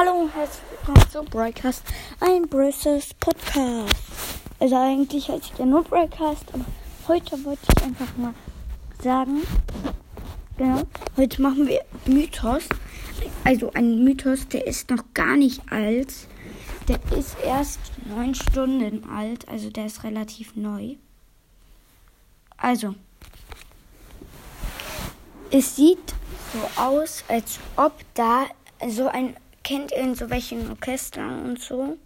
Hallo und herzlich willkommen zu Broadcast, ein Brüssels Podcast. Also eigentlich heißt ja nur Broadcast, aber heute wollte ich einfach mal sagen, genau, heute machen wir Mythos. Also ein Mythos, der ist noch gar nicht alt. Der ist erst neun Stunden alt, also der ist relativ neu. Also, es sieht so aus, als ob da so ein, kennt ihr in so welchen Orchestern und so,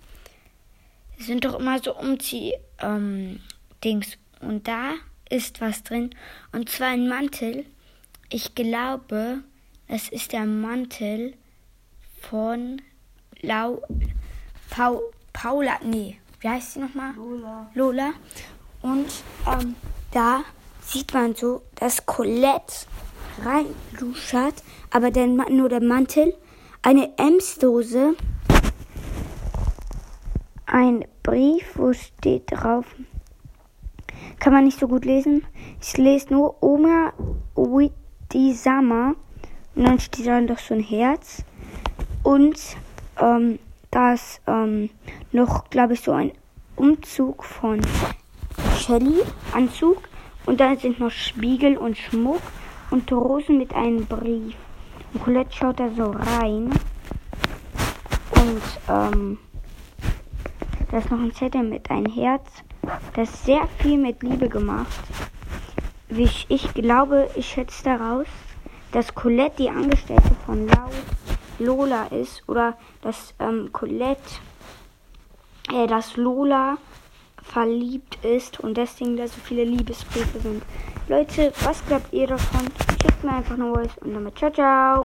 sind doch immer so Umzieh, ähm, Dings. Und da ist was drin. Und zwar ein Mantel. Ich glaube, das ist der Mantel von Lau, Pau, Paula, nee, wie heißt sie nochmal? Lola. Lola. Und ähm, da sieht man so, dass Colette reinluschert, aber der, nur der Mantel, eine Emsdose, ein Brief, wo steht drauf, kann man nicht so gut lesen. Ich lese nur Oma Uitisama und dann steht da noch so ein Herz und ähm, da ist ähm, noch, glaube ich, so ein Umzug von Shelly, Anzug. Und dann sind noch Spiegel und Schmuck und Rosen mit einem Brief. Colette schaut da so rein. Und ähm, da ist noch ein Zettel mit einem Herz. Das ist sehr viel mit Liebe gemacht. Ich, ich glaube, ich schätze daraus, dass Colette die Angestellte von Lola ist. Oder dass ähm, Colette, äh, dass Lola verliebt ist und deswegen da so viele Liebesbriefe sind. Leute, was glaubt ihr davon? Schickt mir einfach eine Voice und damit ciao, ciao.